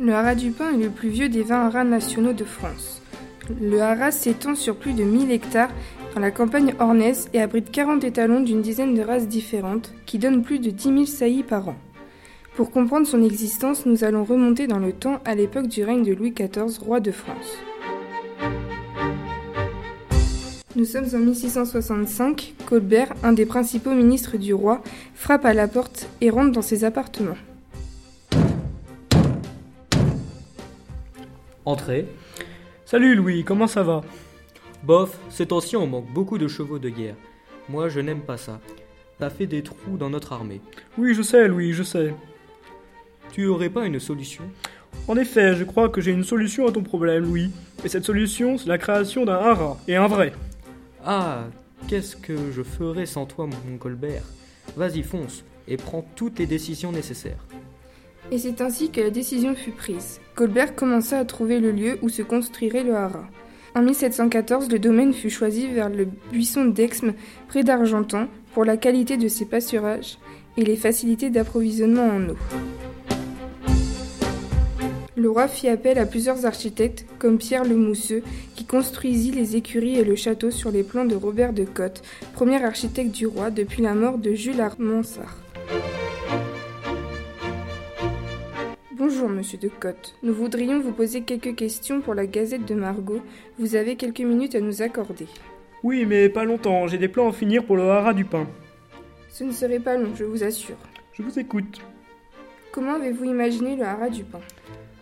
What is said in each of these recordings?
Le haras du Pin est le plus vieux des 20 haras nationaux de France. Le haras s'étend sur plus de 1000 hectares dans la campagne ornaise et abrite 40 étalons d'une dizaine de races différentes qui donnent plus de 10 000 saillies par an. Pour comprendre son existence, nous allons remonter dans le temps à l'époque du règne de Louis XIV, roi de France. Nous sommes en 1665. Colbert, un des principaux ministres du roi, frappe à la porte et rentre dans ses appartements. Entrez. Salut Louis, comment ça va? Bof, ces temps-ci on manque beaucoup de chevaux de guerre. Moi je n'aime pas ça. Ça fait des trous dans notre armée. Oui, je sais Louis, je sais. Tu aurais pas une solution? En effet, je crois que j'ai une solution à ton problème, Louis. Et cette solution, c'est la création d'un haras, et un vrai. Ah, qu'est-ce que je ferais sans toi, mon Colbert? Vas-y, fonce, et prends toutes les décisions nécessaires. Et c'est ainsi que la décision fut prise. Colbert commença à trouver le lieu où se construirait le haras. En 1714, le domaine fut choisi vers le buisson d'Exme, près d'Argentan, pour la qualité de ses pâturages et les facilités d'approvisionnement en eau. Le roi fit appel à plusieurs architectes, comme Pierre le Mousseux, qui construisit les écuries et le château sur les plans de Robert de Cotte, premier architecte du roi depuis la mort de Jules Armansart. Bonjour, monsieur de Cotte. Nous voudrions vous poser quelques questions pour la Gazette de Margot. Vous avez quelques minutes à nous accorder. Oui, mais pas longtemps, j'ai des plans à finir pour le haras du pain. Ce ne serait pas long, je vous assure. Je vous écoute. Comment avez-vous imaginé le haras du pain?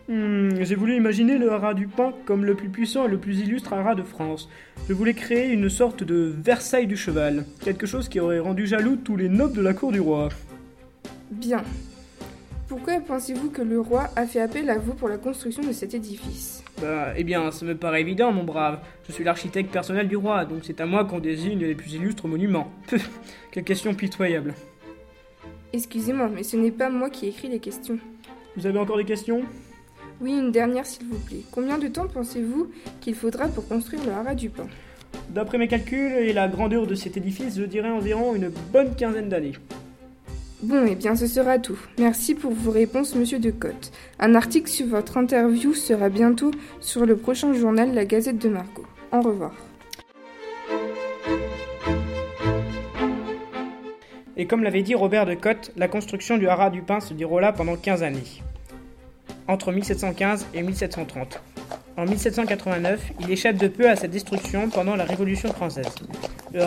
Hmm, j'ai voulu imaginer le haras du pain comme le plus puissant et le plus illustre haras de France. Je voulais créer une sorte de Versailles du cheval, quelque chose qui aurait rendu jaloux tous les nobles de la cour du roi. Bien. Pourquoi pensez-vous que le roi a fait appel à vous pour la construction de cet édifice? Bah, eh bien, ça me paraît évident, mon brave. Je suis l'architecte personnel du roi, donc c'est à moi qu'on désigne les plus illustres monuments. Quelle question pitoyable. Excusez-moi, mais ce n'est pas moi qui écris les questions. Vous avez encore des questions? Oui, une dernière s'il vous plaît. Combien de temps pensez-vous qu'il faudra pour construire le haras du pain D'après mes calculs et la grandeur de cet édifice, je dirais environ une bonne quinzaine d'années. Bon, eh bien, ce sera tout. Merci pour vos réponses, monsieur de Cotte. Un article sur votre interview sera bientôt sur le prochain journal La Gazette de Margot. Au revoir. Et comme l'avait dit Robert de Cotte, la construction du haras du pain se déroula pendant 15 années, entre 1715 et 1730. En 1789, il échappe de peu à sa destruction pendant la Révolution française. Le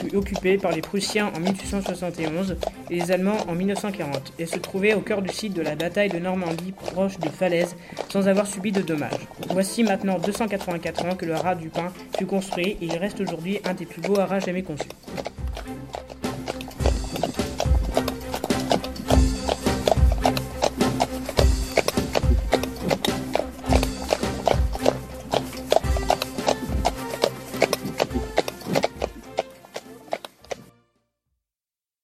fut occupé par les Prussiens en 1871 et les Allemands en 1940 et se trouvait au cœur du site de la bataille de Normandie proche de Falaise sans avoir subi de dommages. Voici maintenant 284 ans que le haras du Pin fut construit et il reste aujourd'hui un des plus beaux haras jamais conçus.